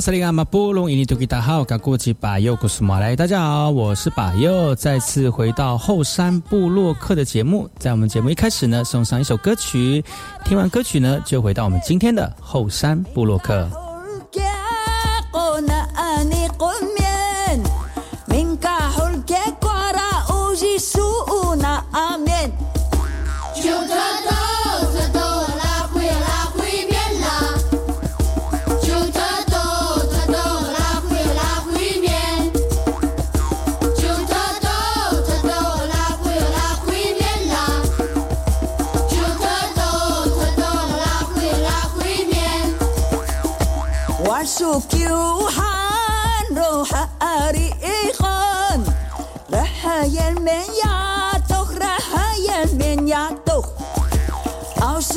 萨利阿马布隆伊尼图吉达好，噶过去巴佑古苏马来，大家好，我是巴佑，再次回到后山部落客的节目。在我们节目一开始呢，送上一首歌曲，听完歌曲呢，就回到我们今天的后山部落客。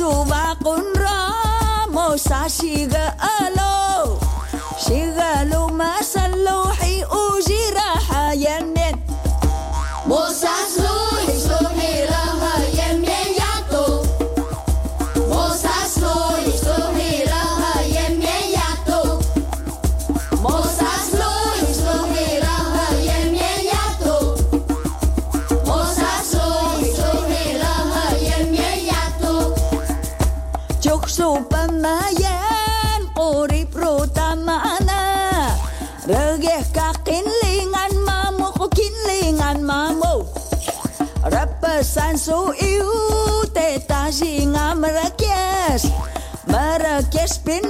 sumaqun kunra sa siga alo, siga lumasa. spin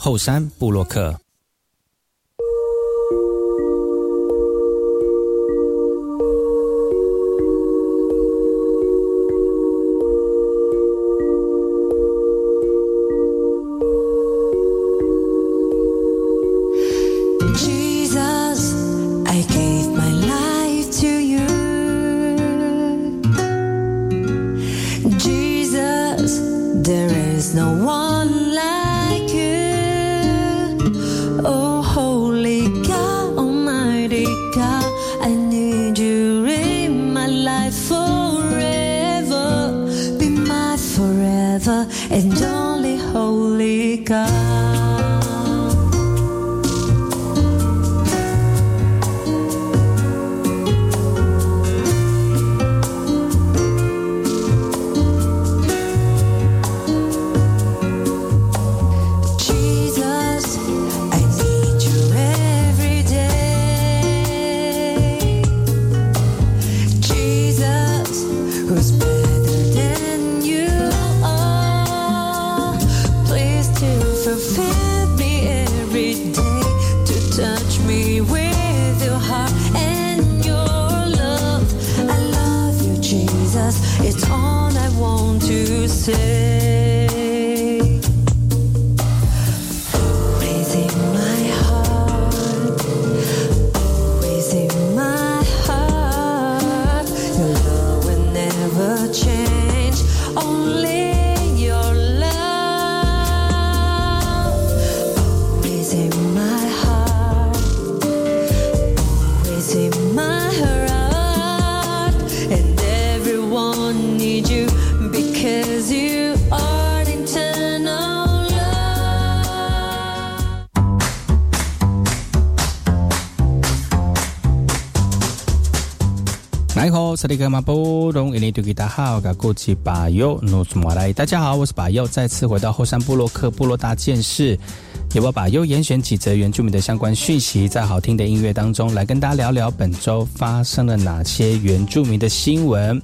后山布洛克。say 大家好，我是巴尤，再次回到后山部落克部落大件事，由我巴尤严选几则原住民的相关讯息，在好听的音乐当中来跟大家聊聊本周发生了哪些原住民的新闻。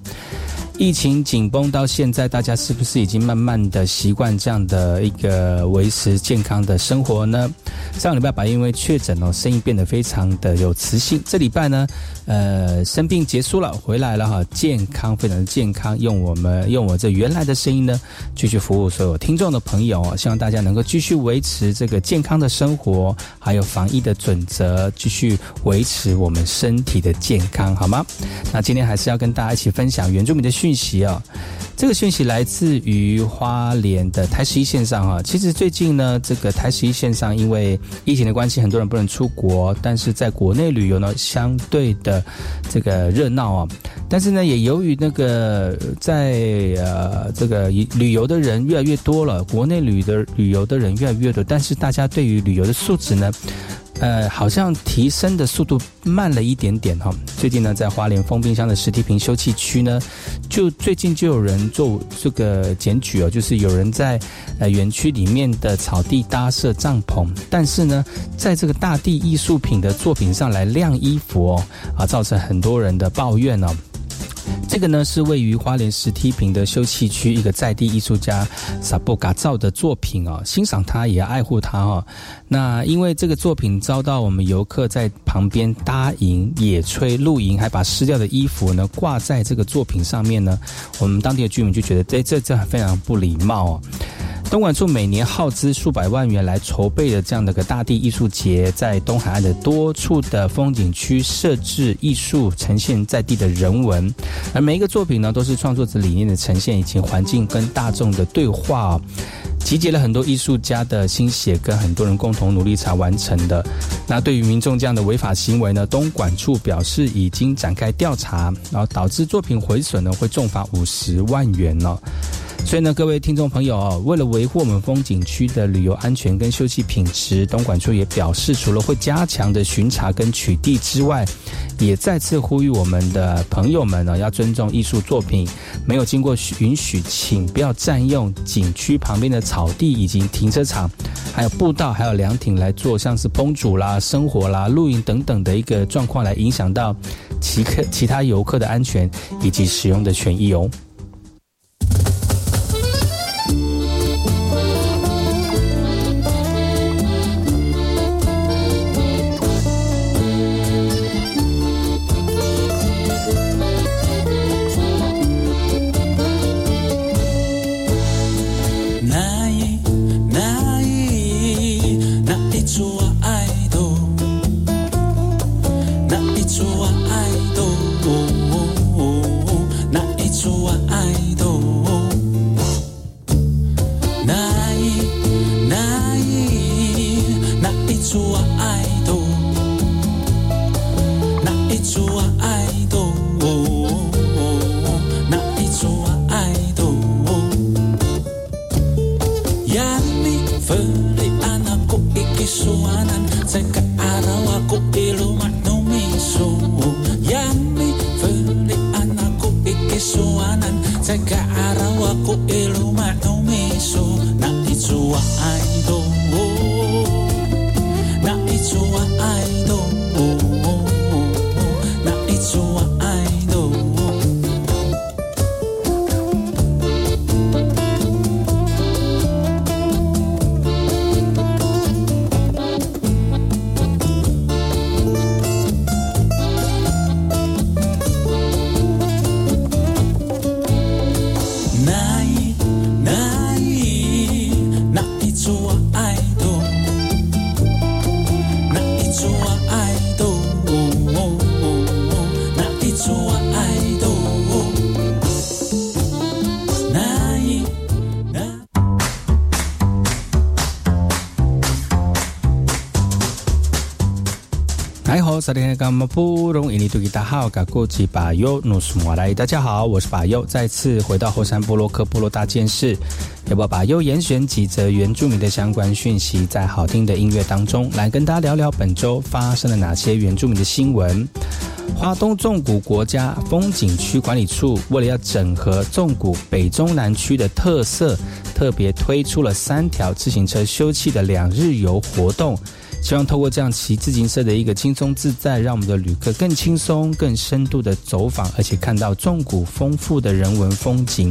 疫情紧绷到现在，大家是不是已经慢慢的习惯这样的一个维持健康的生活呢？上礼拜把因为确诊哦，声音变得非常的有磁性。这礼拜呢，呃，生病结束了，回来了哈，健康非常的健康，用我们用我这原来的声音呢，继续服务所有听众的朋友哦。希望大家能够继续维持这个健康的生活，还有防疫的准则，继续维持我们身体的健康，好吗？那今天还是要跟大家一起分享原住民的。讯息啊，这个讯息来自于花莲的台十一线上哈。其实最近呢，这个台十一线上因为疫情的关系，很多人不能出国，但是在国内旅游呢，相对的这个热闹啊。但是呢，也由于那个在呃这个旅游的人越来越多了，国内旅的旅游的人越来越多，但是大家对于旅游的素质呢？呃，好像提升的速度慢了一点点哈。最近呢，在花莲封冰箱的实体坪休憩区呢，就最近就有人做这个检举哦，就是有人在呃园区里面的草地搭设帐篷，但是呢，在这个大地艺术品的作品上来晾衣服哦，啊，造成很多人的抱怨哦。这个呢是位于花莲石梯坪的休憩区，一个在地艺术家萨布嘎造的作品哦，欣赏它也爱护它哦。那因为这个作品遭到我们游客在旁边搭营、野炊、露营，还把湿掉的衣服呢挂在这个作品上面呢，我们当地的居民就觉得这这这非常不礼貌哦。东莞处每年耗资数百万元来筹备的这样的个大地艺术节，在东海岸的多处的风景区设置艺术，呈现在地的人文，而每一个作品呢，都是创作者理念的呈现，以及环境跟大众的对话，集结了很多艺术家的心血，跟很多人共同努力才完成的。那对于民众这样的违法行为呢，东莞处表示已经展开调查，然后导致作品毁损呢，会重罚五十万元呢。所以呢，各位听众朋友啊，为了维护我们风景区的旅游安全跟休憩品质，东莞处也表示，除了会加强的巡查跟取缔之外，也再次呼吁我们的朋友们呢，要尊重艺术作品，没有经过允许，请不要占用景区旁边的草地以及停车场，还有步道，还有凉亭来做像是烹煮啦、生活啦、露营等等的一个状况，来影响到其客其他游客的安全以及使用的权益哦。大家好，我是巴尤，再次回到后山部落克部落大件事，要不巴尤严选几则原住民的相关讯息，在好听的音乐当中来跟大家聊聊本周发生了哪些原住民的新闻。华东纵谷国家风景区管理处为了要整合纵谷北中南区的特色，特别推出了三条自行车休憩的两日游活动。希望透过这样骑自行车的一个轻松自在，让我们的旅客更轻松、更深度的走访，而且看到纵谷丰富的人文风景。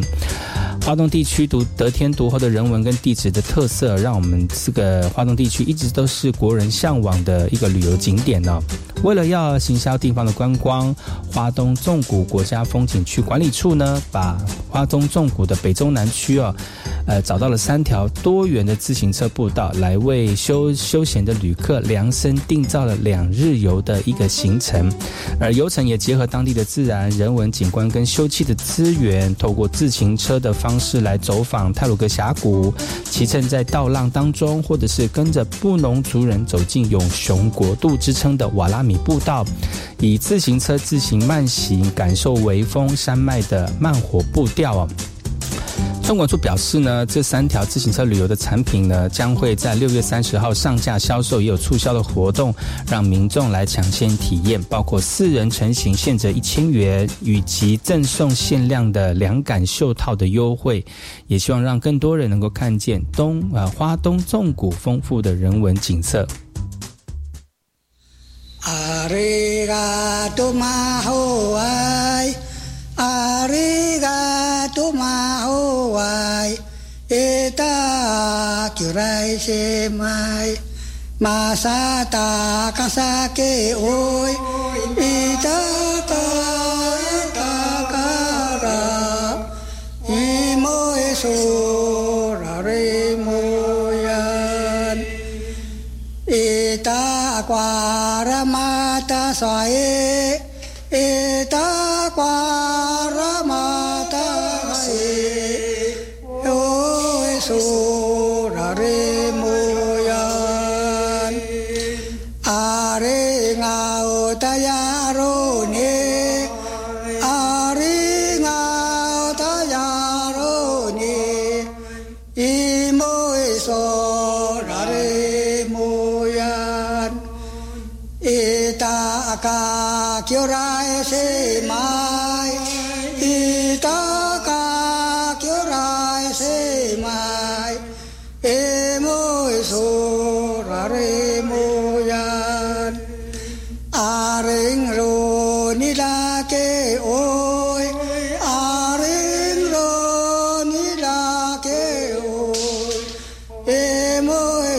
华东地区独得天独厚的人文跟地质的特色，让我们这个华东地区一直都是国人向往的一个旅游景点呢。为了要行销地方的观光，华东纵谷国家风景区管理处呢，把华东纵谷的北中南区哦，呃，找到了三条多元的自行车步道，来为休休闲的旅客。客量身定造了两日游的一个行程，而游程也结合当地的自然、人文景观跟休憩的资源，透过自行车的方式来走访泰鲁格峡谷，骑乘在道浪当中，或者是跟着布农族人走进永雄国度之称的瓦拉米步道，以自行车自行慢行，感受微风山脉的慢活步调哦。中管处表示呢，这三条自行车旅游的产品呢，将会在六月三十号上架销售，也有促销的活动，让民众来抢先体验，包括四人成行现折一千元，以及赠送限量的凉感袖套的优惠，也希望让更多人能够看见东啊花东纵谷丰富的人文景色。阿里嘎多马吼哎。ありがとまおわいえたきゅらいしまいまさたかさけおいいたかいたからいもえそられもやんいたかわらまたさえいたかわ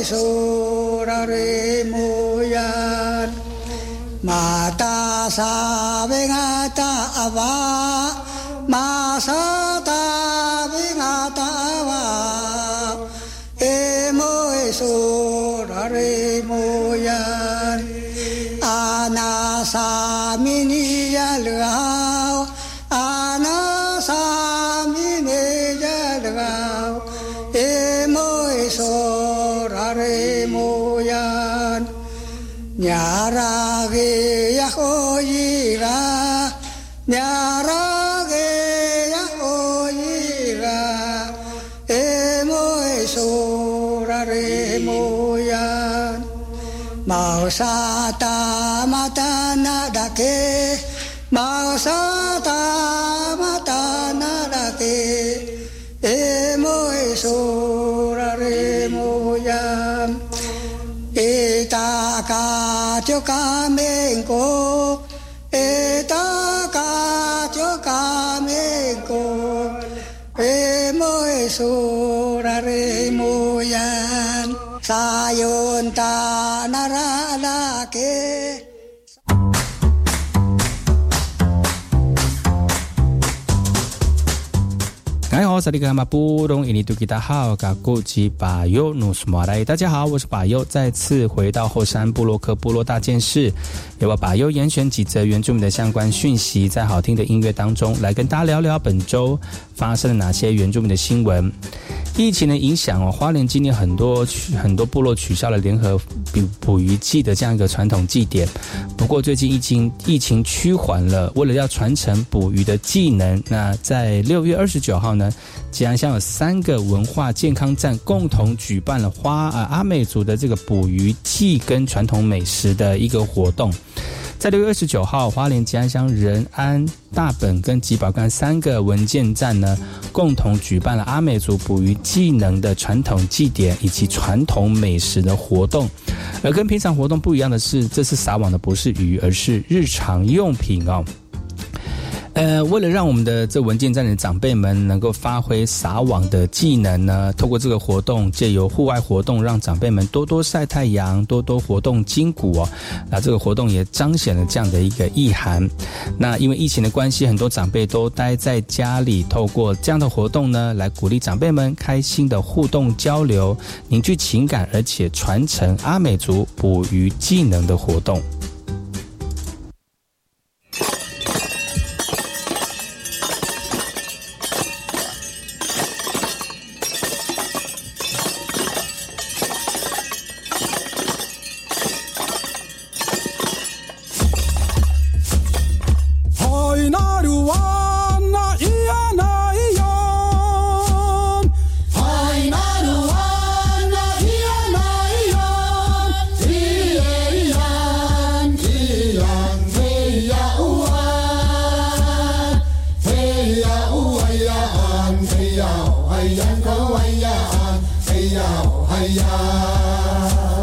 sorare moyan mata sa awa ava masata awa ava emo sorare moyan anasa Mausata mata nada que, mausata mata nada que, emo esora remo yam, etaka tioka menko, etaka emo esora narala ke 好，萨利格马布隆伊尼杜吉达好，嘎古吉巴尤努斯马来，大家好，我是巴尤，再次回到后山布洛克部落大件事，由我巴尤严选几则原住民的相关讯息，在好听的音乐当中来跟大家聊聊本周发生了哪些原住民的新闻。疫情的影响哦，花莲今年很多很多部落取消了联合捕捕鱼季的这样一个传统祭典。不过最近疫情疫情趋缓了，为了要传承捕鱼的技能，那在六月二十九号呢，吉安乡有三个文化健康站共同举办了花啊阿美族的这个捕鱼季跟传统美食的一个活动。在六月二十九号，花莲吉安乡仁安、大本跟吉宝干三个文件站呢，共同举办了阿美族捕鱼技能的传统祭典以及传统美食的活动。而跟平常活动不一样的是，这次撒网的不是鱼，而是日常用品哦。呃，为了让我们的这文件站的长辈们能够发挥撒网的技能呢，透过这个活动，借由户外活动，让长辈们多多晒太阳，多多活动筋骨哦。那这个活动也彰显了这样的一个意涵。那因为疫情的关系，很多长辈都待在家里，透过这样的活动呢，来鼓励长辈们开心的互动交流，凝聚情感，而且传承阿美族捕鱼技能的活动。呀哦嗨呀，哥娃呀，哎呀哦呀。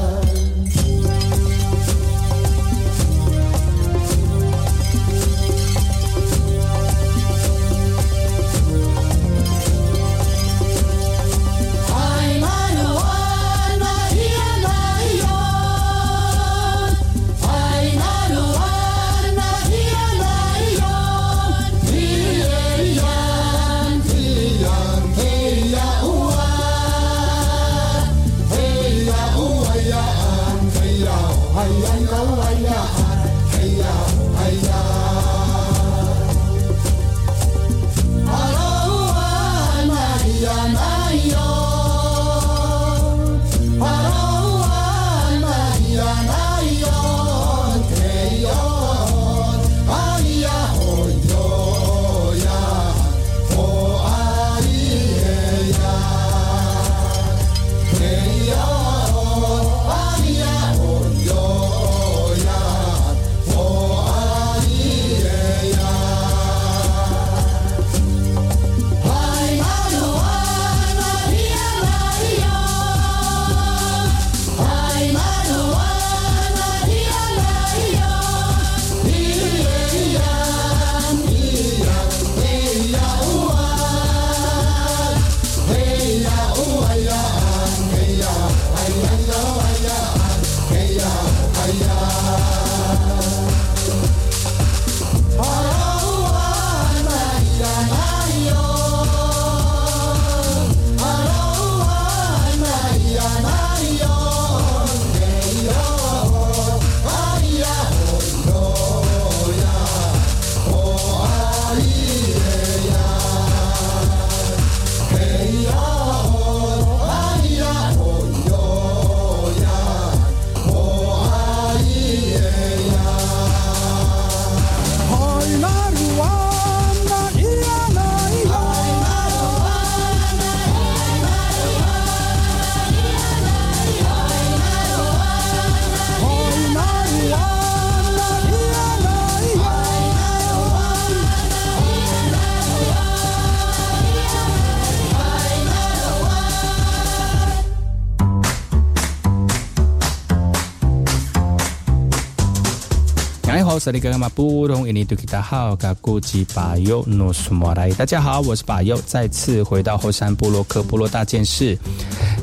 大家好，我是巴佑，再次回到后山部落克部落大件事，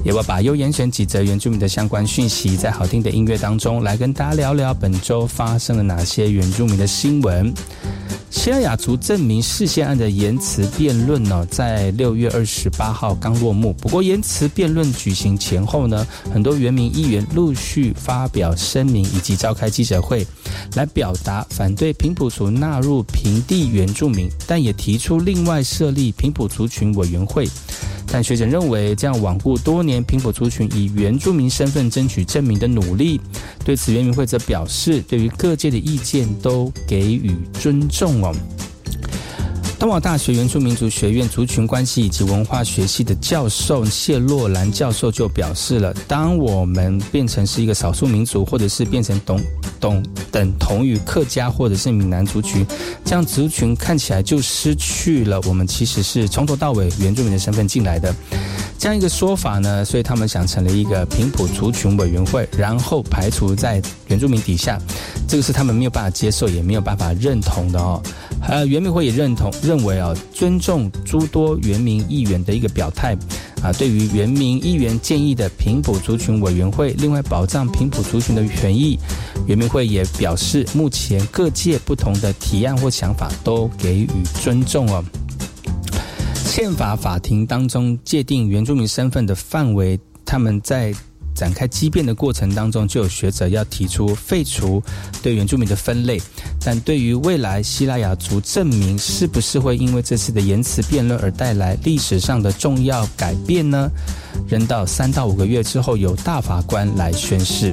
也把巴佑严选几则原住民的相关讯息，在好听的音乐当中来跟大家聊聊本周发生了哪些原住民的新闻。西拉雅族证明事件案的言辞辩论呢，在六月二十八号刚落幕。不过，言辞辩论举行前后呢，很多原民议员陆续发表声明以及召开记者会，来表达反对平埔族纳入平地原住民，但也提出另外设立平埔族群委员会。但学者认为，这样罔顾多年平埔族群以原住民身份争取证明的努力。对此，原民会则表示，对于各界的意见都给予尊重哦。东宝大学原住民族学院族群关系以及文化学系的教授谢洛兰教授就表示了：当我们变成是一个少数民族，或者是变成懂懂等同于客家或者是闽南族群，这样族群看起来就失去了我们其实是从头到尾原住民的身份进来的这样一个说法呢。所以他们想成立一个平埔族群委员会，然后排除在原住民底下，这个是他们没有办法接受，也没有办法认同的哦。呃，原民会也认同认为啊，尊重诸多原民议员的一个表态啊，对于原民议员建议的平埔族群委员会，另外保障平埔族群的权益，原民会也表示，目前各界不同的提案或想法都给予尊重哦。宪法法庭当中界定原住民身份的范围，他们在。展开激辩的过程当中，就有学者要提出废除对原住民的分类，但对于未来希腊雅族证明是不是会因为这次的言辞辩论而带来历史上的重要改变呢？仍到三到五个月之后，由大法官来宣誓。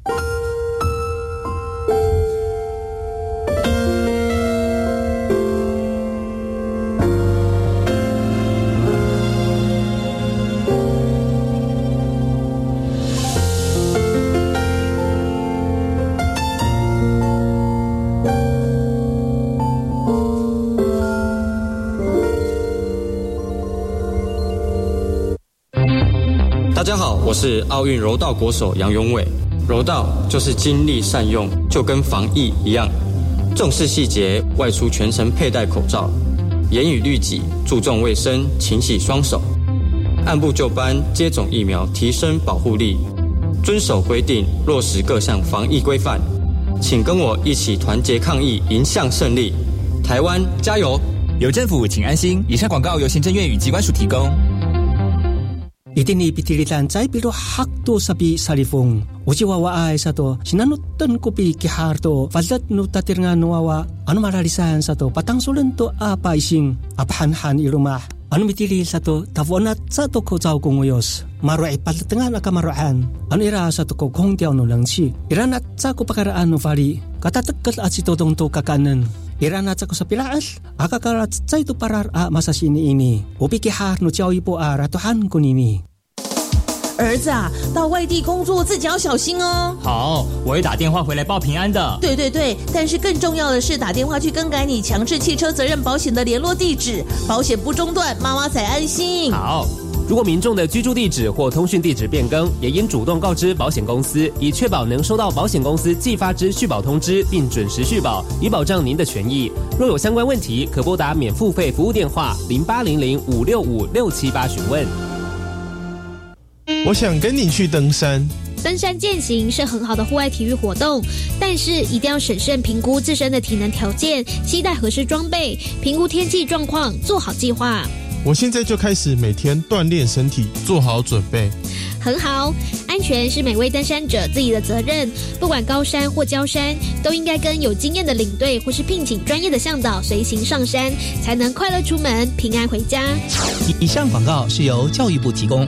我是奥运柔道国手杨永伟，柔道就是精力善用，就跟防疫一样。重视细节，外出全程佩戴口罩，严以律己，注重卫生，勤洗双手，按部就班接种疫苗，提升保护力，遵守规定，落实各项防疫规范。请跟我一起团结抗疫，迎向胜利！台湾加油！有政府，请安心。以上广告由行政院与机关署提供。Iti ni pitilitan chay pilo hakto sapi salifung. Uchi wawa ay sa to, sinanutan ko pi kiharto, palat no tatir nga anu maralisan sato. patang sulan to apa ising, apahanhan ilumah. Anu mitili sato, tavo tapunat sa to ko chaw kong uyos. Maro ay palatangan anu ira sato ko kong tiyaw no lang si. Iran at sa ko pakaraan no fari, katatagkal at to kakanan. Iranat sa ko sa pilaas. Akakarat sa ito parar a masasini ini. Upikihar no tiyaw ipo a ratuhan ko nini. 儿子啊，到外地工作自己要小心哦。好，我会打电话回来报平安的。对对对，但是更重要的是打电话去更改你强制汽车责任保险的联络地址，保险不中断，妈妈才安心。好，如果民众的居住地址或通讯地址变更，也应主动告知保险公司，以确保能收到保险公司寄发之续保通知，并准时续保，以保障您的权益。若有相关问题，可拨打免付费服务电话零八零零五六五六七八询问。我想跟你去登山。登山健行是很好的户外体育活动，但是一定要审慎评估自身的体能条件，携带合适装备，评估天气状况，做好计划。我现在就开始每天锻炼身体，做好准备。很好，安全是每位登山者自己的责任。不管高山或郊山，都应该跟有经验的领队或是聘请专业的向导随行上山，才能快乐出门，平安回家。以上广告是由教育部提供。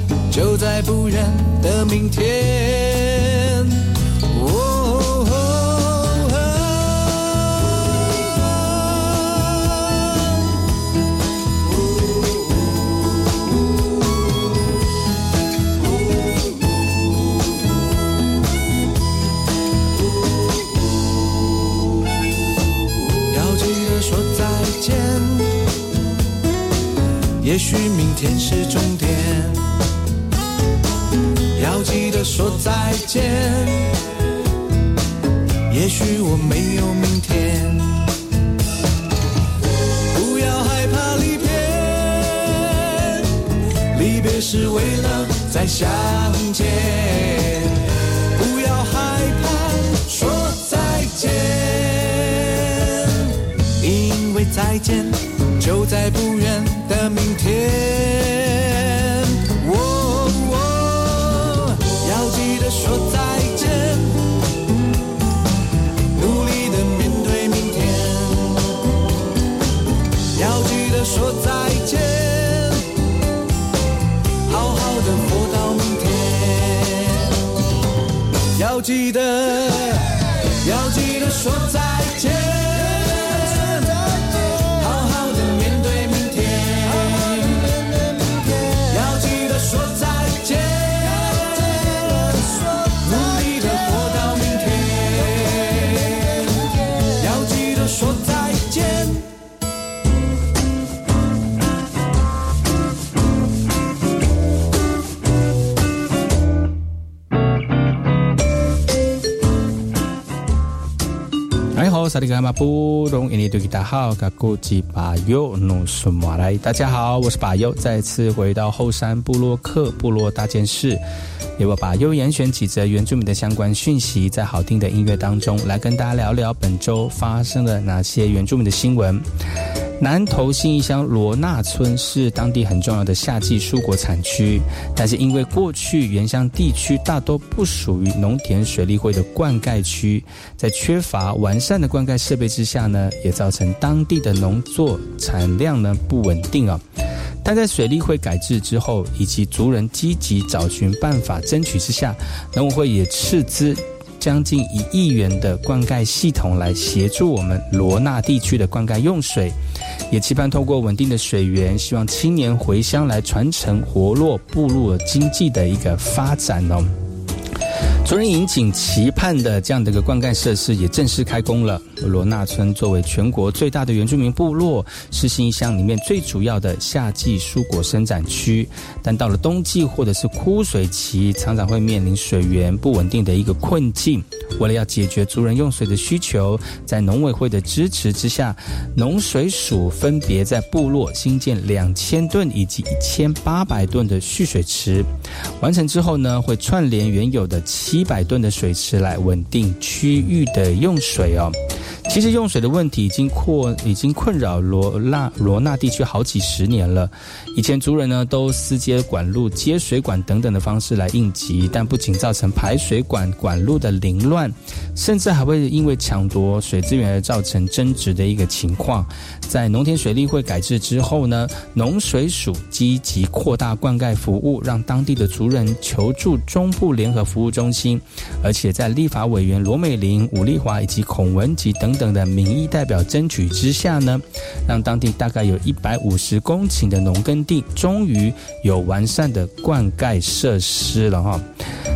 就在不远的明天。哦要记得说再见。也许明天是终点，记得说再见。也许我没有明天，不要害怕离别，离别是为了再相见。不要害怕说再见，因为再见就在不远的明天。说再萨利格玛布隆伊尼杜吉达好，嘎古吉巴尤努苏马来，大家好，我是巴尤，再次回到后山部落克部落大件事，由我巴尤严选几则原住民的相关讯息，在好听的音乐当中来跟大家聊聊本周发生了哪些原住民的新闻。南投新义乡罗纳村是当地很重要的夏季蔬果产区，但是因为过去原乡地区大多不属于农田水利会的灌溉区，在缺乏完善的灌溉设备之下呢，也造成当地的农作产量呢不稳定啊。但在水利会改制之后，以及族人积极找寻办法争取之下，农委会也斥资将近一亿元的灌溉系统来协助我们罗纳地区的灌溉用水，也期盼透过稳定的水源，希望青年回乡来传承活络部落经济的一个发展哦。族人引颈期盼的这样的一个灌溉设施也正式开工了。罗纳村作为全国最大的原住民部落，是新乡里面最主要的夏季蔬果生产区。但到了冬季或者是枯水期，常常会面临水源不稳定的一个困境。为了要解决族人用水的需求，在农委会的支持之下，农水署分别在部落新建两千吨以及一千八百吨的蓄水池。完成之后呢，会串联原有的七百吨的水池来稳定区域的用水哦。其实用水的问题已经扩已经困扰罗纳罗纳地区好几十年了。以前族人呢都私接管路、接水管等等的方式来应急，但不仅造成排水管管路的凌乱，甚至还会因为抢夺水资源而造成争执的一个情况。在农田水利会改制之后呢，农水署积极扩大灌溉服务，让当地的族人求助中部联合服务中心，而且在立法委员罗美玲、武丽华以及孔文吉等等的民意代表争取之下呢，让当地大概有一百五十公顷的农耕地终于有完善的灌溉设施了哈。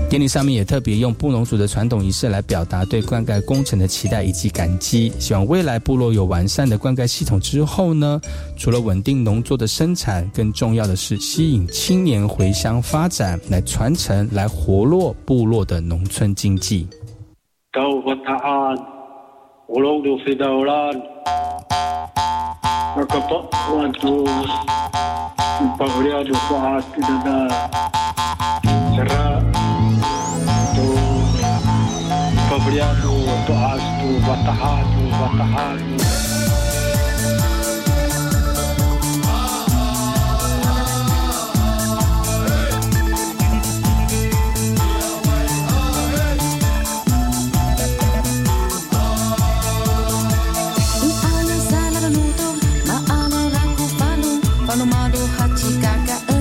典礼上面也特别用布农族的传统仪式来表达对灌溉工程的期待以及感激，希望未来部落有完善的灌溉系统之后呢，除了稳定农作的生产，更重要的是吸引青年回乡发展，来传承、来活络部落的农村经济。Ulang Dufi Daulan. Nakapak Waduh Pagria Dufa Hati Dada. Serak Pagria Dufa Hati Dada Batahan Batahan 好奇嘎嘎。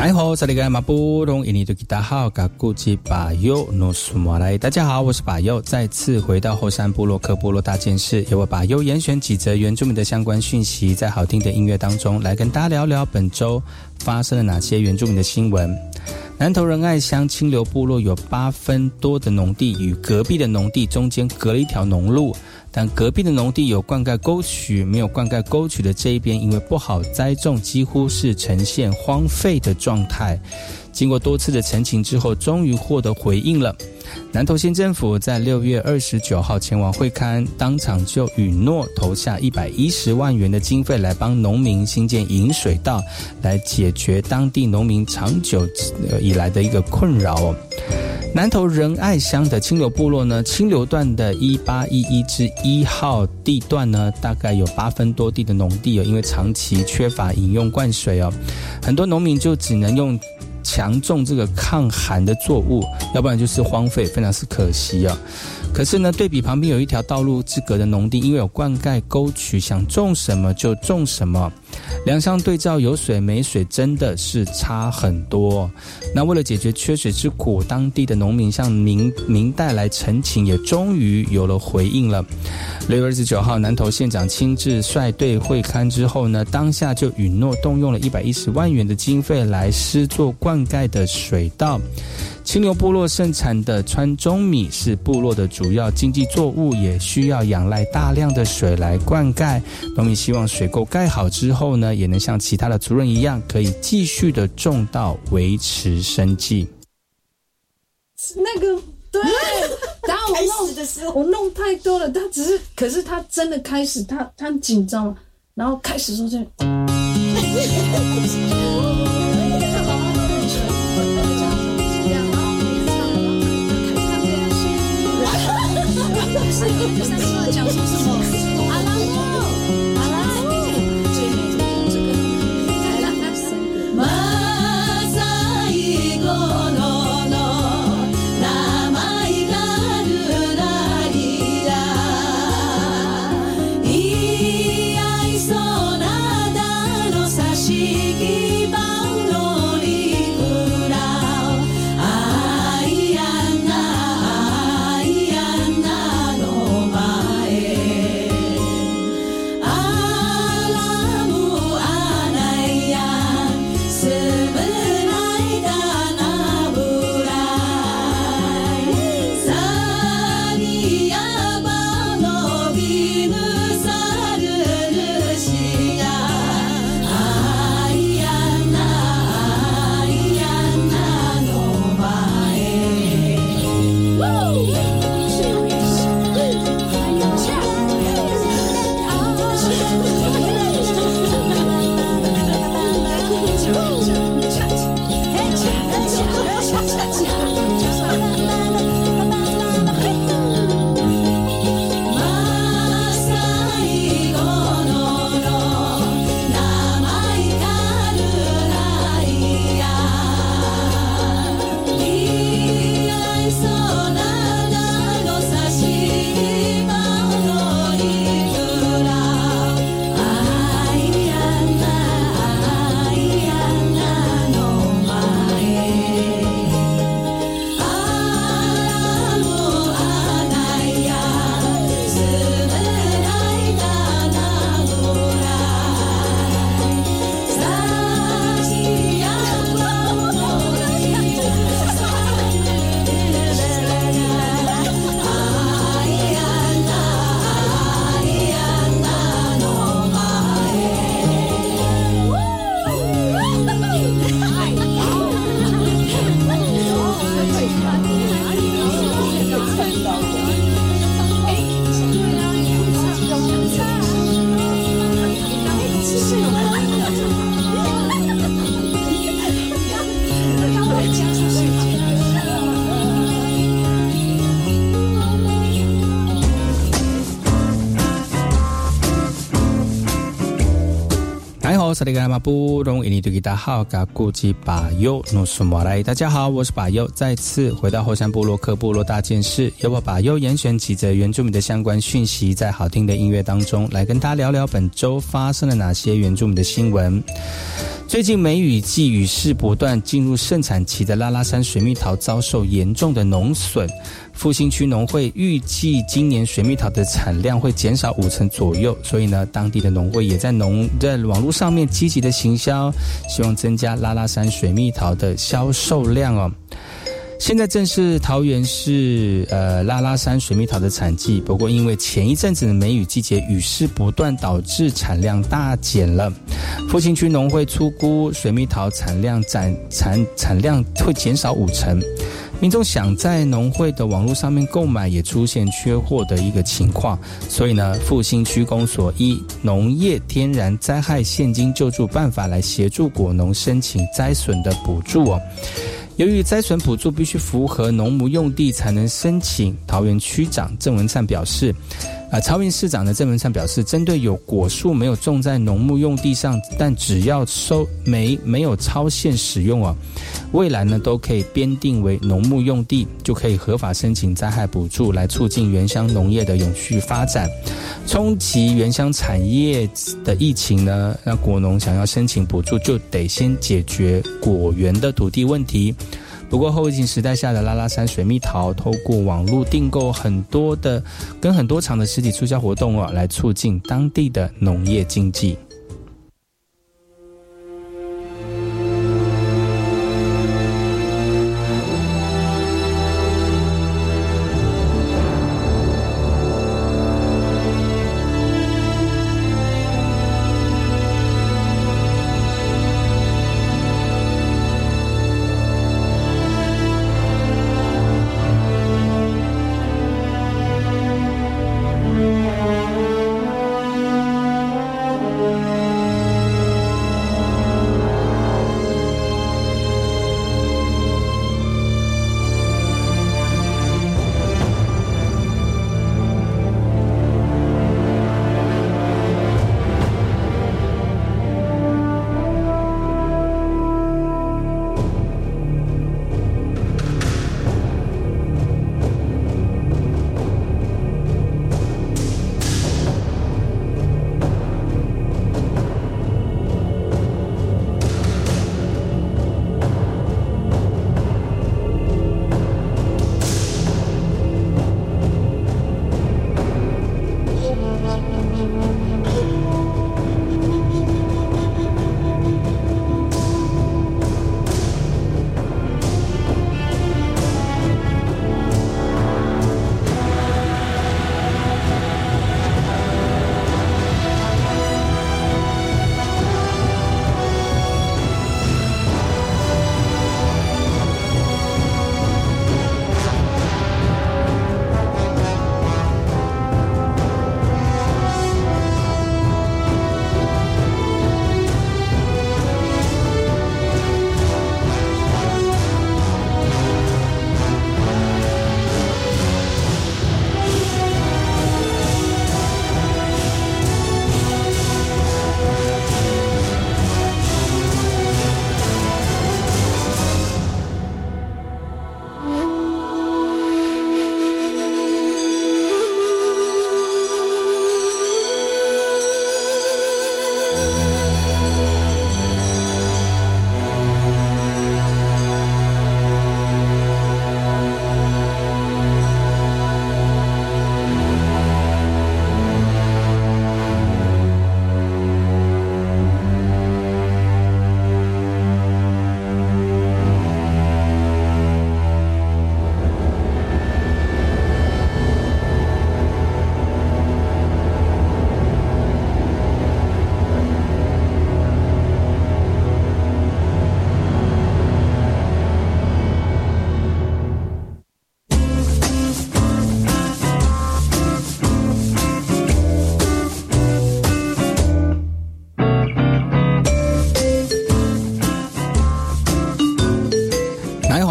哎吼，这里个马布隆印尼多吉达好，嘎古吉巴尤诺苏马来，大家好，我是巴尤，再次回到后山部落克部落大件事，由我巴尤严选几则原住民的相关讯息，在好听的音乐当中来跟大家聊聊本周发生了哪些原住民的新闻。南投仁爱乡清流部落有八分多的农地，与隔壁的农地中间隔了一条农路。但隔壁的农地有灌溉沟渠，没有灌溉沟渠的这一边，因为不好栽种，几乎是呈现荒废的状态。经过多次的陈情之后，终于获得回应了。南投县政府在六月二十九号前往会刊，当场就允诺投下一百一十万元的经费来帮农民新建引水道，来解决当地农民长久以来的一个困扰。南投仁爱乡的清流部落呢，清流段的一八一一至一号地段呢，大概有八分多地的农地哦，因为长期缺乏饮用灌水哦，很多农民就只能用。强种这个抗寒的作物，要不然就是荒废，非常是可惜啊。可是呢，对比旁边有一条道路之隔的农地，因为有灌溉沟渠，想种什么就种什么。两相对照，有水没水真的是差很多。那为了解决缺水之苦，当地的农民向明明代来陈情，也终于有了回应了。六月二十九号，南投县长亲自率队会勘之后呢，当下就允诺动用了一百一十万元的经费来施作灌溉的水道。清流部落盛产的川中米是部落的主要经济作物，也需要仰赖大量的水来灌溉。农民希望水沟盖好之后呢，也能像其他的族人一样，可以继续的种稻维持生计。那个对，然后我弄我弄太多了，他只是，可是他真的开始，他他很紧张，然后开始说这。讲出什么？布隆印尼对吉达好，嘎古吉巴尤诺苏马来。大家好，我是巴尤，再次回到后山部落克部落大件事，由我巴尤严选几则原住民的相关讯息，在好听的音乐当中来跟大家聊聊本周发生了哪些原住民的新闻。最近梅雨季雨势不断，进入盛产期的拉拉山水蜜桃遭受严重的农损。复兴区农会预计今年水蜜桃的产量会减少五成左右，所以呢，当地的农会也在农在网络上面积极的行销，希望增加拉拉山水蜜桃的销售量哦。现在正是桃园市呃拉拉山水蜜桃的产季，不过因为前一阵子的梅雨季节雨势不断，导致产量大减了。复兴区农会粗估水蜜桃产量产产产量会减少五成，民众想在农会的网络上面购买也出现缺货的一个情况，所以呢，复兴区公所依农业天然灾害现金救助办法来协助果农申请灾损的补助哦。由于灾损补助必须符合农牧用地才能申请，桃园区长郑文灿表示，啊，桃园市长的郑文灿表示，针对有果树没有种在农牧用地上，但只要收没没有超限使用啊，未来呢都可以编定为农牧用地，就可以合法申请灾害补助，来促进原乡农业的永续发展。冲击原乡产业的疫情呢，那果农想要申请补助，就得先解决果园的土地问题。不过后疫情时代下的拉拉山水蜜桃，透过网络订购很多的，跟很多场的实体促销活动哦，来促进当地的农业经济。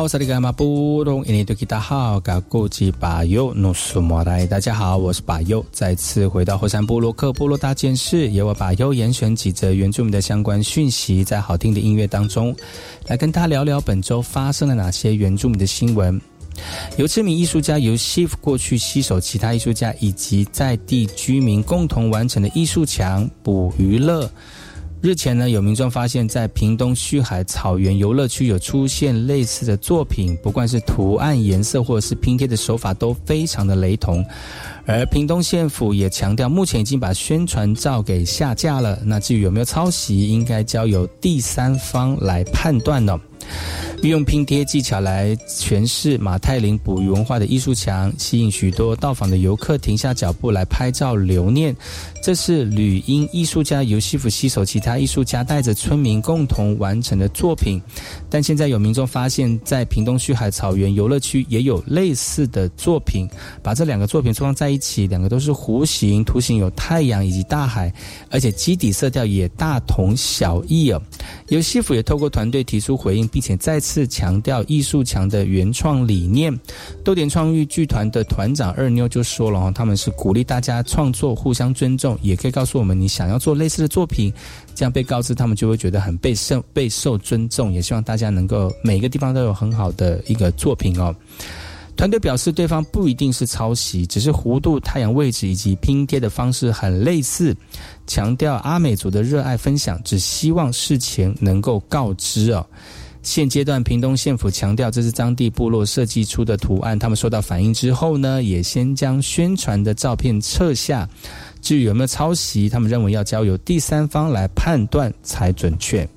萨利格马布隆印尼多吉达好，嘎古吉巴尤努苏莫来，大家好，我是巴尤，再次回到后山部落克部落大件事，由我巴尤严选几则原住民的相关讯息，在好听的音乐当中，来跟他聊聊本周发生了哪些原住民的新闻。由知名艺术家由西夫过去携手其他艺术家以及在地居民共同完成的艺术墙捕娱乐。日前呢，有民众发现，在屏东旭海草原游乐区有出现类似的作品，不管是图案、颜色或者是拼贴的手法都非常的雷同。而屏东县府也强调，目前已经把宣传照给下架了。那至于有没有抄袭，应该交由第三方来判断呢。运用拼贴技巧来诠释马太林捕鱼文化的艺术墙，吸引许多到访的游客停下脚步来拍照留念。这是旅英艺术家尤西弗携手其他艺术家，带着村民共同完成的作品。但现在有民众发现，在屏东旭海草原游乐区也有类似的作品，把这两个作品装在一起，两个都是弧形，图形有太阳以及大海，而且基底色调也大同小异哦。尤西弗也透过团队提出回应，并且再次强调艺术墙的原创理念。豆点创意剧团的团长二妞就说了哦，他们是鼓励大家创作，互相尊重，也可以告诉我们你想要做类似的作品，这样被告知他们就会觉得很被受备受尊重。也希望大家能够每个地方都有很好的一个作品哦。团队表示，对方不一定是抄袭，只是弧度、太阳位置以及拼贴的方式很类似。强调阿美族的热爱分享，只希望事前能够告知哦。现阶段，屏东县府强调这是当地部落设计出的图案，他们收到反应之后呢，也先将宣传的照片撤下。至于有没有抄袭，他们认为要交由第三方来判断才准确。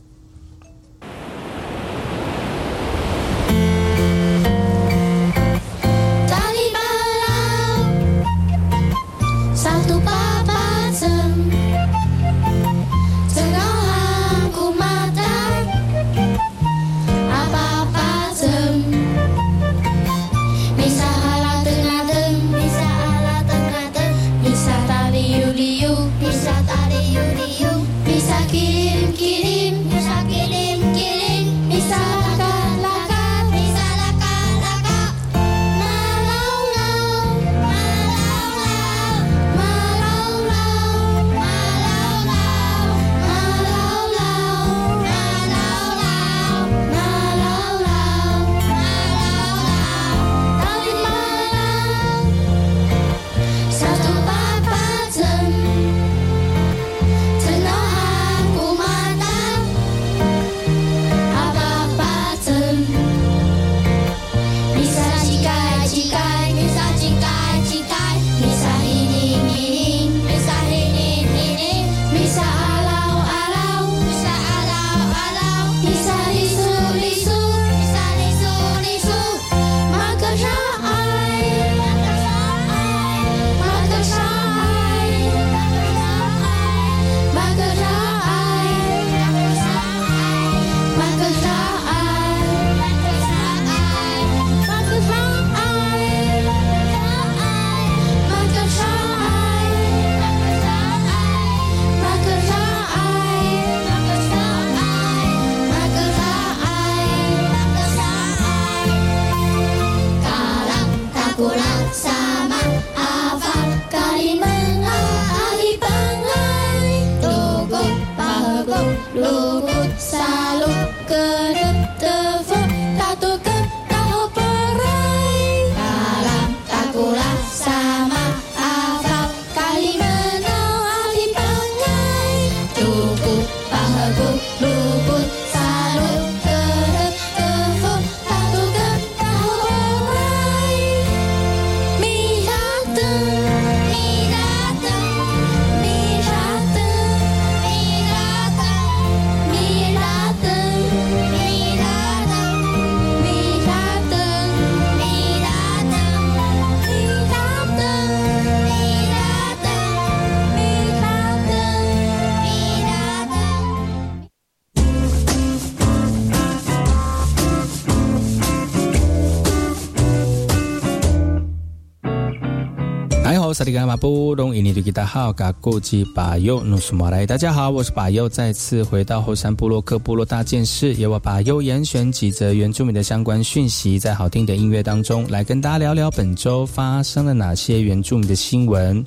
马布隆伊尼的吉达好，嘎古吉巴尤努苏马来，大家好，我是巴尤，再次回到后山部落克部落大件事，由我巴尤严选几则原住民的相关讯息，在好听的音乐当中来跟大家聊聊本周发生了哪些原住民的新闻。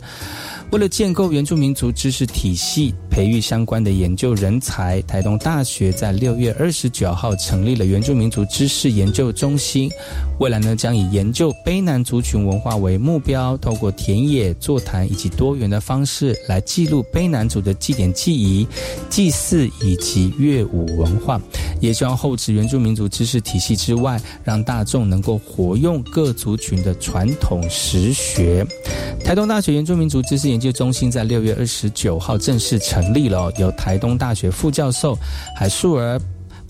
为了建构原住民族知识体系，培育相关的研究人才，台东大学在六月二十九号成立了原住民族知识研究中心。未来呢，将以研究卑南族群文化为目标，透过田野、座谈以及多元的方式来记录卑南族的祭典祭仪、祭祀以及乐舞文化，也希望厚植原住民族知识体系之外，让大众能够活用各族群的传统实学。台东大学原住民族知识研究中心在六月二十九号正式成立了，由台东大学副教授海树儿。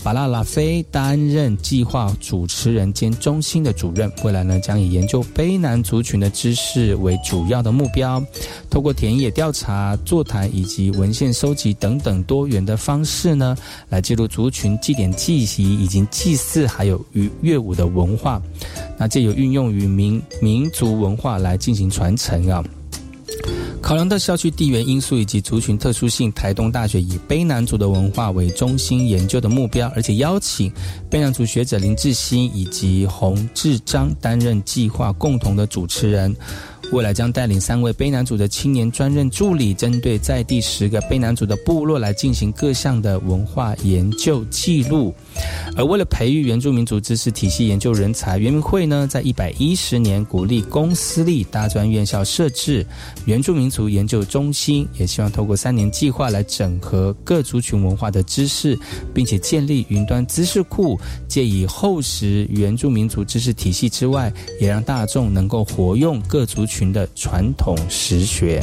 巴拉拉菲担任计划主持人兼中心的主任，未来呢将以研究卑南族群的知识为主要的目标，透过田野调查、座谈以及文献收集等等多元的方式呢，来记录族群祭典祭仪以及祭祀还有与乐舞的文化，那借由运用于民民族文化来进行传承啊。考量到校区地缘因素以及族群特殊性，台东大学以卑南族的文化为中心研究的目标，而且邀请卑南族学者林志鑫以及洪志章担任计划共同的主持人。未来将带领三位卑南族的青年专任助理，针对在地十个卑南族的部落来进行各项的文化研究记录。而为了培育原住民族知识体系研究人才，原民会呢在一百一十年鼓励公私立大专院校设置原住民族研究中心，也希望透过三年计划来整合各族群文化的知识，并且建立云端知识库，借以厚实原住民族知识体系之外，也让大众能够活用各族群群的传统实学。